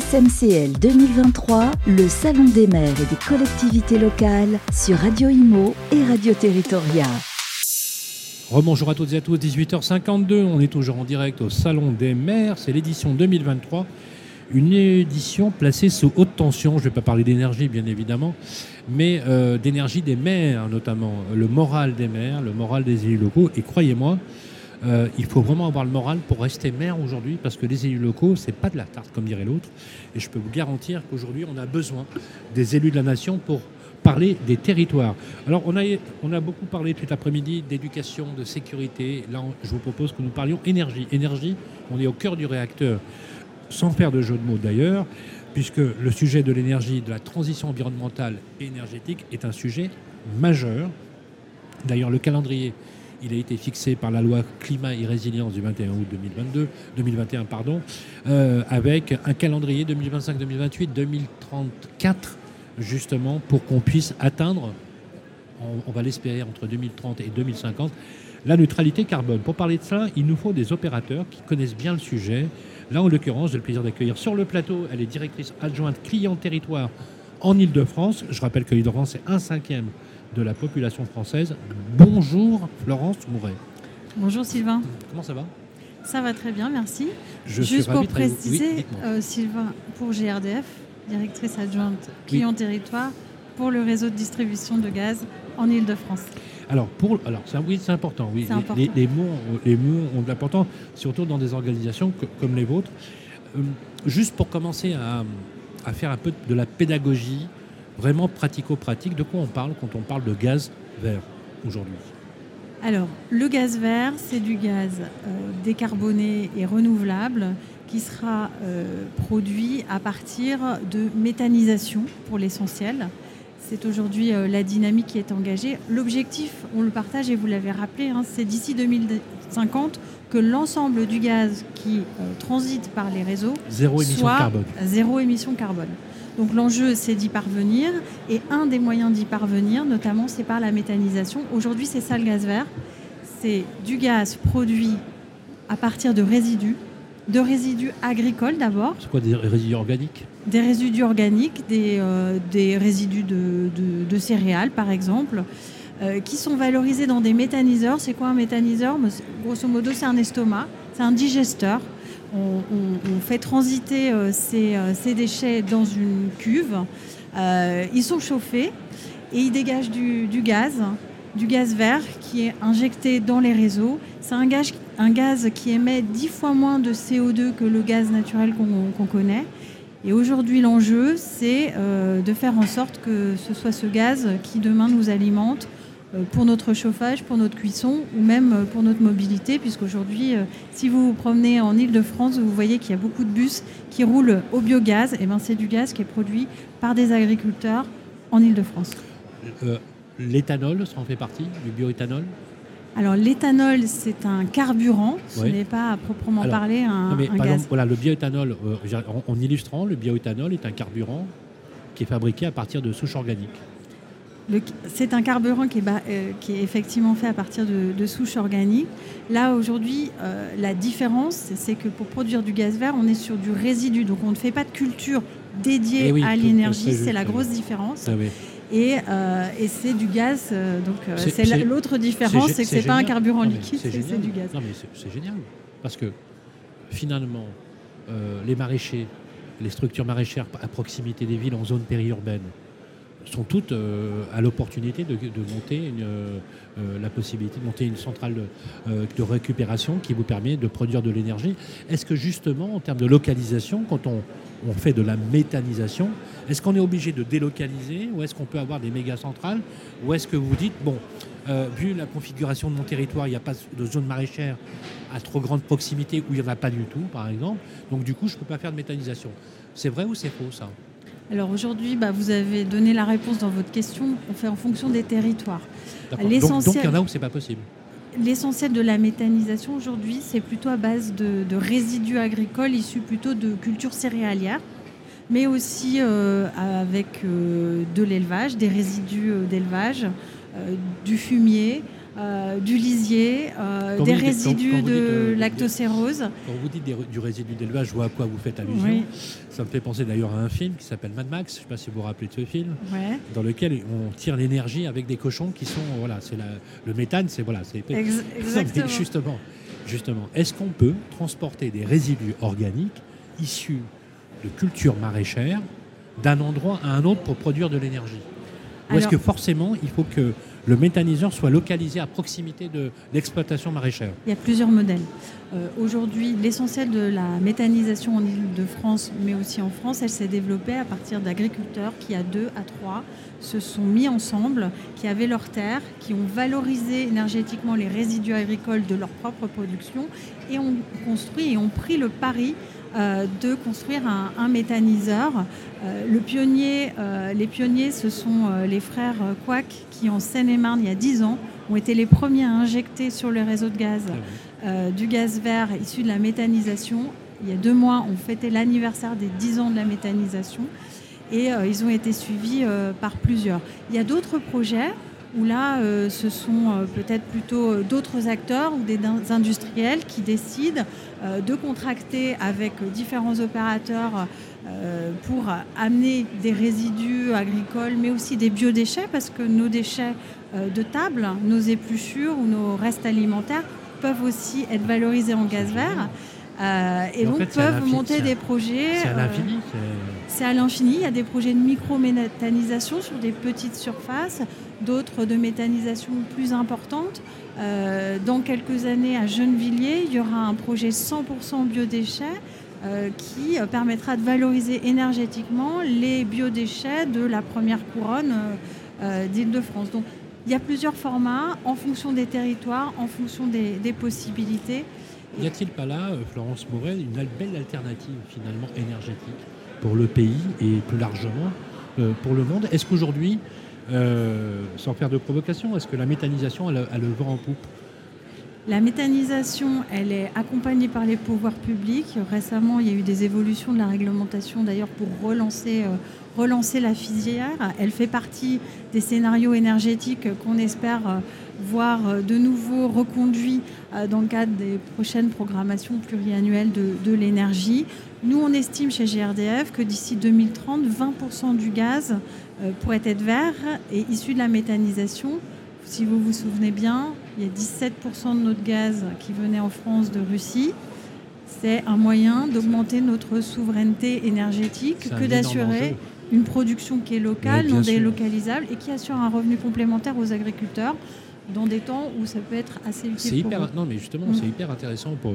SMCL 2023, le Salon des maires et des collectivités locales sur Radio Imo et Radio Territoria. Rebonjour à toutes et à tous, 18h52, on est toujours en direct au Salon des maires, c'est l'édition 2023, une édition placée sous haute tension, je ne vais pas parler d'énergie bien évidemment, mais euh, d'énergie des maires notamment, le moral des maires, le moral des élus locaux, et croyez-moi, euh, il faut vraiment avoir le moral pour rester maire aujourd'hui parce que les élus locaux, c'est pas de la tarte comme dirait l'autre. Et je peux vous garantir qu'aujourd'hui, on a besoin des élus de la nation pour parler des territoires. Alors, on a, beaucoup parlé cet après-midi d'éducation, de sécurité. Là, je vous propose que nous parlions énergie. Énergie, on est au cœur du réacteur, sans faire de jeu de mots d'ailleurs, puisque le sujet de l'énergie, de la transition environnementale et énergétique est un sujet majeur. D'ailleurs, le calendrier il a été fixé par la loi climat et résilience du 21 août 2022, 2021, pardon, euh, avec un calendrier 2025, 2028, 2034, justement, pour qu'on puisse atteindre, on, va l'espérer entre 2030 et 2050, la neutralité carbone. Pour parler de ça, il nous faut des opérateurs qui connaissent bien le sujet. Là, en l'occurrence, j'ai le plaisir d'accueillir sur le plateau, elle est directrice adjointe client territoire en Ile-de-France. Je rappelle que l'Île-de-France est un cinquième de la population française. Bonjour Florence Mouret. Bonjour Sylvain. Comment ça va? Ça va très bien, merci. Juste pour préciser, euh, Sylvain, pour GRDF, directrice adjointe client territoire pour le réseau de distribution de gaz en Ile-de-France. Alors, pour, alors oui, c'est important. Oui. Les, mots, les mots ont de l'importance, surtout dans des organisations comme les vôtres. Euh, juste pour commencer à, à, faire un peu de la pédagogie vraiment pratico-pratique. De quoi on parle quand on parle de gaz vert aujourd'hui Alors, le gaz vert, c'est du gaz euh, décarboné et renouvelable qui sera euh, produit à partir de méthanisation pour l'essentiel. C'est aujourd'hui euh, la dynamique qui est engagée. L'objectif, on le partage et vous l'avez rappelé, hein, c'est d'ici 2050 que l'ensemble du gaz qui transite par les réseaux zéro émission soit carbone. zéro émission carbone. Donc l'enjeu, c'est d'y parvenir. Et un des moyens d'y parvenir, notamment, c'est par la méthanisation. Aujourd'hui, c'est ça le gaz vert. C'est du gaz produit à partir de résidus, de résidus agricoles d'abord. C'est quoi des résidus organiques? Des résidus organiques, des, euh, résidus de, céréales par exemple, euh, qui sont valorisés dans des méthaniseurs. C'est quoi un méthaniseur? Grosso modo, c'est un estomac, c'est un digesteur on, fait transiter euh, euh, ces, déchets dans une cuve. Euh, ils sont chauffés et ils dégagent du, gaz, du gaz vert qui est injecté dans les réseaux. C'est un gaz, qui émet dix fois moins de CO2 que le gaz naturel qu'on connaît. Et aujourd'hui, l'enjeu, c'est de faire en sorte que ce soit ce gaz qui demain nous alimente pour notre chauffage, pour notre cuisson ou même euh, pour notre mobilité, puisqu'aujourd'hui, euh, si vous vous promenez en Ile-de-France, vous voyez qu'il y a beaucoup de bus qui roulent au biogaz. Et ben, c'est du gaz qui est produit par des agriculteurs en Ile-de-France. l'éthanol, ça en fait partie, du bioéthanol? Alors l'éthanol, c'est un carburant, ce n'est pas à proprement parler un, gaz. voilà, le bioéthanol, en, illustrant, le bioéthanol est un carburant qui est fabriqué à partir de souches organiques. C'est un carburant qui est, euh, qui est, effectivement fait à partir de, souches organiques. Là, aujourd'hui, euh, la différence, c'est que pour produire du gaz vert, on est sur du résidu. Donc, on ne fait pas de culture dédiée eh à l'énergie. C'est la grosse différence. Ah et, euh, et c'est du gaz. donc, c'est l'autre différence, c'est que c'est pas un carburant liquide, c'est du gaz. Non, mais c'est génial. Parce que finalement, les maraîchers, les structures maraîchères à proximité des villes en zone périurbaine, sont toutes euh, à l'opportunité de, monter euh, euh, la possibilité de monter une centrale de récupération qui vous permet de produire de l'énergie. Est-ce que justement, en termes de localisation, quand on, fait de la méthanisation, est-ce qu'on est obligé de délocaliser ou est-ce qu'on peut avoir des méga centrales ou est-ce que vous dites, bon, vu la configuration de mon territoire, il n'y a pas de zone maraîchère à trop grande proximité où il n'y en a pas du tout, par exemple, donc du coup, je ne peux pas faire de méthanisation. C'est vrai ou c'est faux ça? Alors aujourd'hui, bah, vous avez donné la réponse dans votre question. On fait en fonction des territoires. Donc, il y en a où c'est pas possible. L'essentiel de la méthanisation aujourd'hui, c'est plutôt à base de, résidus agricoles issus plutôt de cultures céréalières, mais aussi euh, avec euh, de l'élevage, des résidus euh, d'élevage, du fumier, euh, du lisier, euh, des résidus de lactocérose. Quand vous dites du résidu d'élevage, je vois à quoi vous faites allusion. Ça me fait penser d'ailleurs à un film qui s'appelle Mad Max, je ne sais pas si vous vous rappelez de ce film, dans lequel on tire l'énergie avec des cochons qui sont, voilà, c'est le méthane, c'est voilà, c'est exactement. justement, justement, est-ce qu'on peut transporter des résidus organiques issus de cultures maraîchères d'un endroit à un autre pour produire de l'énergie? Ou est-ce que forcément il faut que le méthaniseur soit localisé à proximité de l'exploitation maraîchère? Il y a plusieurs modèles. Euh, aujourd'hui, l'essentiel de la méthanisation en Ile-de-France, mais aussi en France, elle s'est développée à partir d'agriculteurs qui, à deux, à trois, se sont mis ensemble, qui avaient leurs terres, qui ont valorisé énergétiquement les résidus agricoles de leur propre production et ont construit et ont pris le pari euh, de construire un, méthaniseur. Euh, le pionnier, euh, les pionniers, ce sont les frères Quack qui, en Seine-et-Marne, il y a 10 ans, ont été les premiers à injecter sur le réseau de gaz ah du gaz vert issu de la méthanisation. Il y a deux mois, on fêtait l'anniversaire des 10 ans de la méthanisation et ils ont été suivis par plusieurs. Il y a d'autres projets où là, euh, ce sont euh, peut-être plutôt euh, d'autres acteurs ou des industriels qui décident de contracter avec différents opérateurs pour amener des résidus agricoles, mais aussi des biodéchets, parce que nos déchets de table, nos épluchures ou nos restes alimentaires peuvent aussi être valorisés en gaz vert. et, donc peuvent monter des projets. C'est à l'infini C'est à l'infini. Il y a des projets de micro-méthanisation sur des petites surfaces d'autres de méthanisation plus importante. Euh, dans quelques années, à Gennevilliers, il y aura un projet 100% biodéchets euh, qui permettra de valoriser énergétiquement les biodéchets de la première couronne euh, d'Île-de-France. Donc, il y a plusieurs formats en fonction des territoires, en fonction des, possibilités. N'y a-t-il pas là, Florence Morel, une belle alternative finalement énergétique? Pour le pays et plus largement pour le monde Est-ce qu'aujourd'hui, euh, sans faire de provocation, est-ce que la méthanisation a le vent en poupe? La méthanisation, elle est accompagnée par les pouvoirs publics. Récemment, il y a eu des évolutions de la réglementation d'ailleurs pour relancer, euh, relancer la filière. Elle fait partie des scénarios énergétiques qu'on espère euh, voir de nouveau reconduits dans le cadre des prochaines programmations pluriannuelles de, de l'énergie. Nous, on estime chez GRDF que d'ici 2030, 20% du gaz euh, pourrait être vert et issu de la méthanisation. Si vous vous souvenez bien, il y a 17% de notre gaz qui venait en France de Russie. C'est un moyen d'augmenter notre souveraineté énergétique que d'assurer une production qui est locale, non délocalisable et qui assure un revenu complémentaire aux agriculteurs dans des temps où ça peut être assez utile. hyper, non, mais justement, c'est mm. hyper intéressant pour,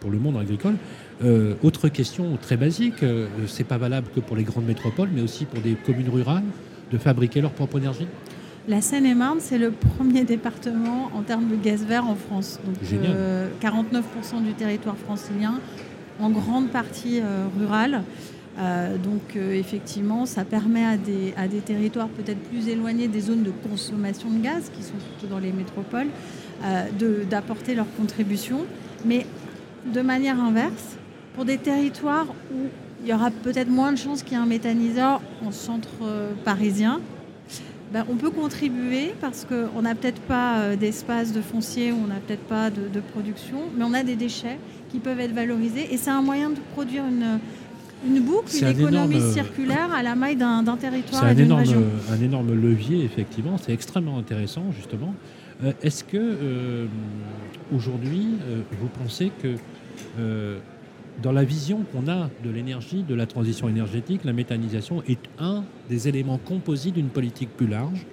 pour, le monde agricole. Euh, autre question très basique, euh, c'est pas valable que pour les grandes métropoles, mais aussi pour des communes rurales, de fabriquer leur propre énergie? La Seine-et-Marne, c'est le premier département en termes de gaz vert en France. Donc, 49% euh, du territoire francilien, en grande partie rural. Euh, donc euh, effectivement, ça permet à des, à des territoires peut-être plus éloignés des zones de consommation de gaz, qui sont plutôt dans les métropoles, euh, d'apporter leur contribution. Mais de manière inverse, pour des territoires où il y aura peut-être moins de chances qu'il y ait un méthaniseur en centre parisien, ben, on peut contribuer parce qu'on n'a peut-être pas d'espace de foncier, on n'a peut-être pas de, de, production, mais on a des déchets qui peuvent être valorisés et c'est un moyen de produire une, une boucle, une économie circulaire à la maille d'un territoire et d'une région. C'est un énorme levier, effectivement. C'est extrêmement intéressant, justement. Euh, est-ce que euh, aujourd'hui, euh, vous pensez que dans la vision qu'on a de l'énergie, de la transition énergétique, la méthanisation est un des éléments composés d'une politique plus large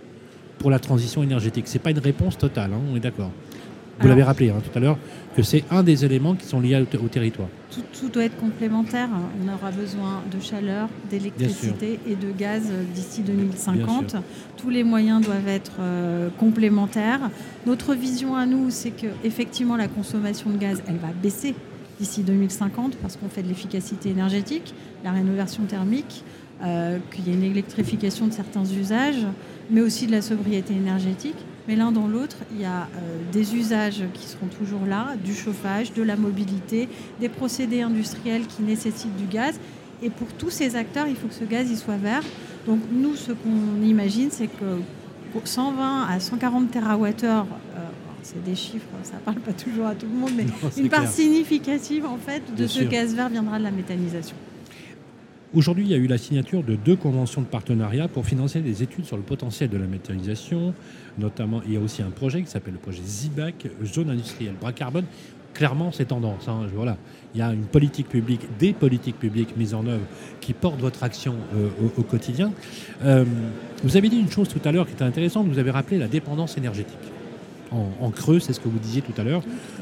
pour la transition énergétique? Ce n'est pas une réponse totale, hein, on est d'accord vous l'avez rappelé hein, tout à l'heure, que c'est un des éléments qui sont liés au, territoire. Tout, doit être complémentaire. On aura besoin de chaleur, d'électricité et de gaz d'ici 2050. Tous les moyens doivent être euh, complémentaires. Notre vision à nous, c'est que effectivement la consommation de gaz, elle va baisser d'ici 2050 parce qu'on fait de l'efficacité énergétique, la rénovation thermique, euh, qu'il y a une électrification de certains usages, mais aussi de la sobriété énergétique. Mais l'un dans l'autre, il y a euh, des usages qui seront toujours là, du chauffage, de la mobilité, des procédés industriels qui nécessitent du gaz. Et pour tous ces acteurs, il faut que ce gaz il soit vert. Donc nous, ce qu'on imagine, c'est que 120 à 140 TWh c'est des chiffres, ça ne parle pas toujours à tout le monde, mais Non, une part clair. significative en fait de Bien ce sûr. gaz vert viendra de la méthanisation. Aujourd'hui, il y a eu la signature de deux conventions de partenariat pour financer des études sur le potentiel de la méthanisation. Notamment, il y a aussi un projet qui s'appelle le projet ZIBAC, Zone industrielle bras carbone. Clairement, c'est tendance. hein. Voilà. Il y a une politique publique, des politiques publiques mises en œuvre qui portent votre action euh, au, quotidien. Euh, vous avez dit une chose tout à l'heure qui était intéressante. Vous avez rappelé la dépendance énergétique. En, creux, c'est ce que vous disiez tout à l'heure,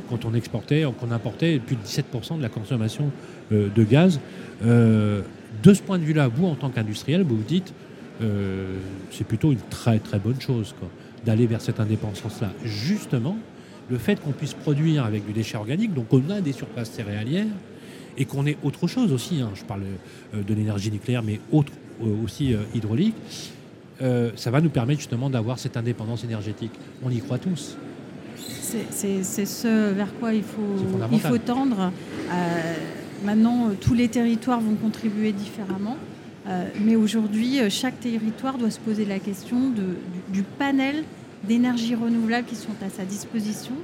quand on exportait, qu'on importait plus de 17% de la consommation euh, de gaz. De ce point de vue-là, vous, en tant qu'industriel, vous vous dites, euh, c'est plutôt une très très bonne chose d'aller vers cette indépendance-là. Justement, le fait qu'on puisse produire avec du déchet organique, donc on a des surfaces céréalières, et qu'on ait autre chose aussi, hein, je parle euh, de l'énergie nucléaire, mais autre euh, aussi euh, hydraulique, euh, ça va nous permettre justement d'avoir cette indépendance énergétique. On y croit tous. C'est- ce vers quoi il faut, fondamental. il faut tendre. Euh, maintenant, euh, tous les territoires vont contribuer différemment. Euh, mais aujourd'hui, euh, chaque territoire doit se poser la question du, panel d'énergies renouvelables qui sont à sa disposition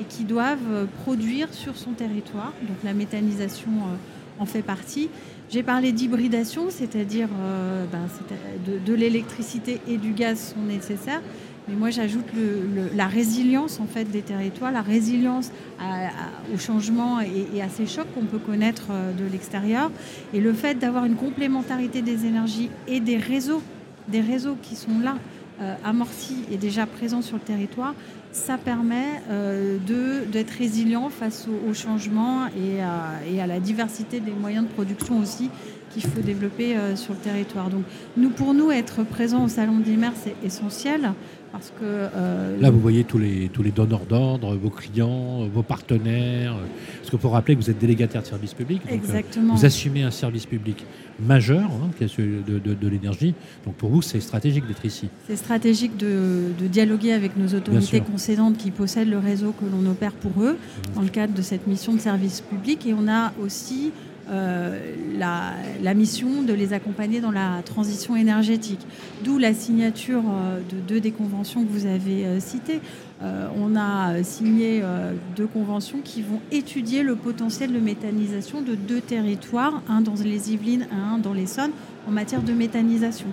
et qui doivent produire sur son territoire. Donc la méthanisation en fait partie. J'ai parlé d'hybridation, c'est-à-dire euh, ben, de, de l'électricité et du gaz sont nécessaires. Mais moi, j'ajoute la résilience en fait des territoires, la résilience à- à- au changement et, à ces chocs qu'on peut connaître euh, de l'extérieur, et le fait d'avoir une complémentarité des énergies et des réseaux, des réseaux qui sont là, euh, amortis et déjà présents sur le territoire, ça permet euh, d'être résilient face au, au changement et à, la diversité des moyens de production aussi qu'il faut développer euh, sur le territoire. Donc, nous, pour nous, être présents au Salon maires, c'est essentiel parce que euh, Là, vous voyez tous les, tous les donneurs d'ordre, vos clients, vos partenaires. euh, Parce qu'il faut rappeler que vous êtes délégataire de service public. donc, euh, exactement. vous assumez un service public majeur, hein, qui est celui de, de- de l'énergie. Donc pour vous, c'est stratégique d'être ici. C'est stratégique de, de dialoguer avec nos autorités concédantes qui possèdent le réseau que l'on opère pour eux dans le cadre de cette mission de service public. Et on a aussi la, la mission de les accompagner dans la transition énergétique. D'où la signature euh, de deux des conventions que vous avez euh, citées. Euh, on a euh, signé euh, deux conventions qui vont étudier le potentiel de méthanisation de deux territoires, un dans les Yvelines, un dans l'Essonne, en matière de méthanisation.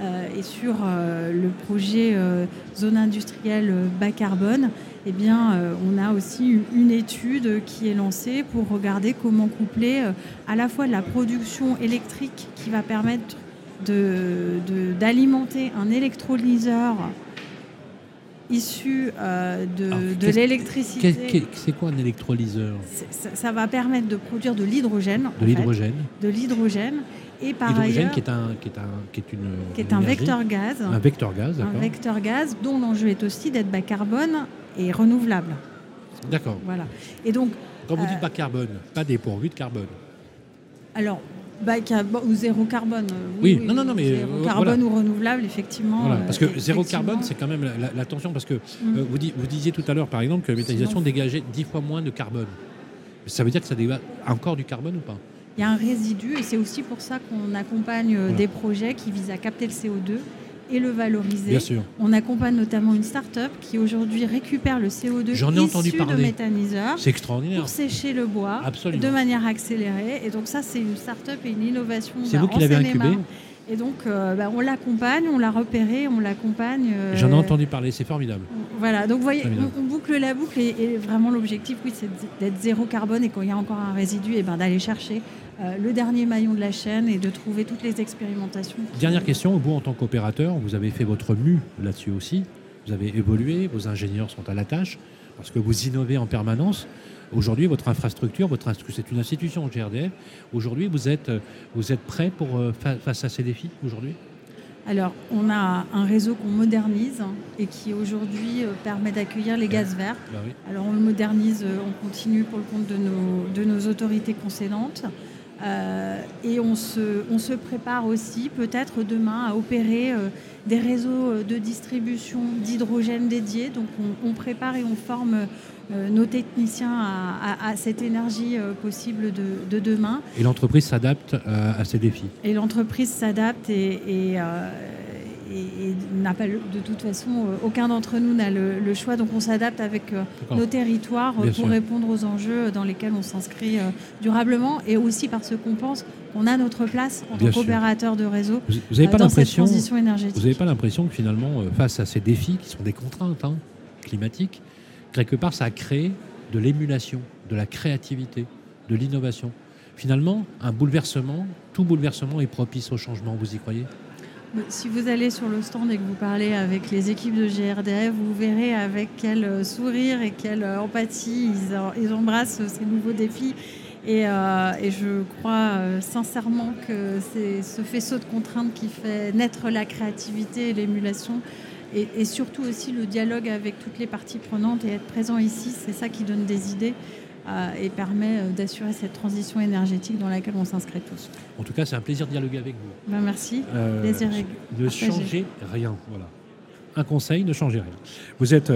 Euh, et sur euh, le projet euh, zone industrielle euh, bas carbone, eh bien, euh, on a aussi une, étude qui est lancée pour regarder comment coupler euh, à la fois la production électrique qui va permettre d'alimenter un électrolyseur issu euh, de, Alors, de qu'est-ce- l'électricité. C'est quoi un électrolyseur? Ça, ça va permettre de produire de l'hydrogène. De l'hydrogène. de l'hydrogène. Et par ailleurs, qui est, un, qui, est un, qui est une. qui est un énergie, vecteur gaz. Un vecteur gaz, un vecteur gaz dont l'enjeu est aussi d'être bas carbone et renouvelable. D'accord. Voilà. Et donc, Quand vous Euh, dites bas carbone, pas dépourvu de carbone. alors, carbone ou zéro carbone. euh, Oui, non, non, non, mais, Zéro euh, carbone ou renouvelable, effectivement. Voilà, euh, parce que zéro carbone, c'est quand même la, la- l'attention, parce que Mm. euh, vous, di- vous disiez tout à l'heure, par exemple, que la méthanisation dégageait 10 fois moins de carbone. Ça veut dire que ça dégage encore du carbone ou pas? Il y a un résidu et c'est aussi pour ça qu'on accompagne Voilà. des projets qui visent à capter le CO2 et le valoriser. Bien sûr. On accompagne notamment une start-up qui aujourd'hui récupère le CO2 J'en ai issu entendu de C'est extraordinaire. pour sécher le bois Absolument. de manière accélérée. Et donc ça, c'est une start-up et une innovation. C'est bah, vous qui l'avez Seine-et-Marne. incubé Et donc, euh, bah, on l'accompagne, on l'a repéré, on l'accompagne. euh, J'en ai entendu parler, c'est formidable. Voilà, donc vous voyez, on, on boucle la boucle et, et vraiment l'objectif, oui, c'est d'être zéro carbone et quand il y a encore un résidu, et ben, d'aller chercher euh, le dernier maillon de la chaîne et de trouver toutes les expérimentations. Dernière question, vous en tant qu'opérateur, vous avez fait votre mue là-dessus aussi. Vous avez évolué, vos ingénieurs sont à la tâche, parce que vous innovez en permanence. Aujourd'hui, votre infrastructure, votre c'est une institution GRDF. Aujourd'hui, vous êtes, euh, vous êtes prêt pour, euh, fa- face à ces défis aujourd'hui? Alors, on a un réseau qu'on modernise et qui aujourd'hui permet d'accueillir les gaz verts. Bah. Alors on le modernise, on continue pour le compte de nos, de nos autorités concédantes. Euh, et on se, on se prépare aussi peut-être demain à opérer euh, des réseaux euh, de distribution d'hydrogène dédiés. Donc on, on prépare et on forme euh, nos techniciens à, à- à cette énergie possible de, de demain. Et l'entreprise s'adapte à ces défis. Et l'entreprise s'adapte et, et, euh, n'a pas de toute façon, aucun d'entre nous n'a le, choix, donc on s'adapte avec nos territoires pour répondre aux enjeux dans lesquels on s'inscrit durablement et aussi parce qu'on pense qu'on a notre place en tant qu'opérateur de réseau vous, vous avez pas dans cette transition énergétique. Vous n'avez pas l'impression que finalement, face à ces défis qui sont des contraintes hein, climatiques, quelque part, ça a créé de l'émulation, de la créativité, de l'innovation? Finalement, un bouleversement, tout bouleversement est propice au changement, vous y croyez? Si vous allez sur le stand et que vous parlez avec les équipes de GRDF, vous verrez avec quel sourire et quelle empathie ils, embrassent ces nouveaux défis. Et, euh, je crois euh, sincèrement que c'est ce faisceau de contraintes qui fait naître la créativité et l'émulation et, surtout aussi le dialogue avec toutes les parties prenantes et être présent ici, c'est ça qui donne des idées euh, et permet euh, d'assurer cette transition énergétique dans laquelle on s'inscrit tous. En tout cas, c'est un plaisir de dialoguer avec vous. Ben, merci. Euh, plaisir ne changez rien. Voilà. Un conseil, ne changez rien. Vous êtes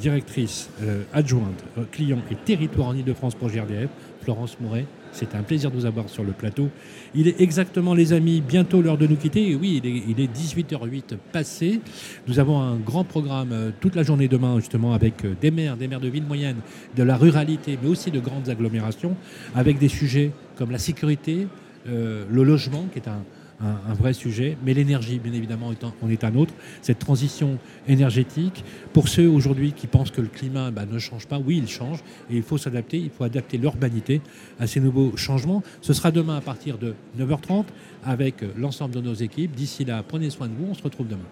directrice adjointe client et territoire en Ile-de-France pour GRDF, Florence Mouret. C'est un plaisir de vous avoir sur le plateau. Il est exactement, les amis, bientôt l'heure de nous quitter. Oui, il est, 18h08 passé. Nous avons un grand programme euh, toute la journée demain, justement, avec euh, des maires, des maires de villes moyennes, de la ruralité, mais aussi de grandes agglomérations, avec des sujets comme la sécurité, euh, le logement, qui est un, un, vrai sujet, mais l'énergie, bien évidemment, en est un autre. Cette transition énergétique, pour ceux aujourd'hui qui pensent que le climat bah, ne change pas, oui, il change, et il faut s'adapter, il faut adapter l'urbanité à ces nouveaux changements. Ce sera demain à partir de 9h30 avec l'ensemble de nos équipes. D'ici là, prenez soin de vous, on se retrouve demain.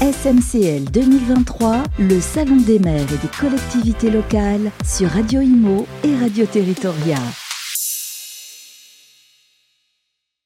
SMCL 2023, le Salon des maires et des collectivités locales sur Radio Imo et Radio Territoria.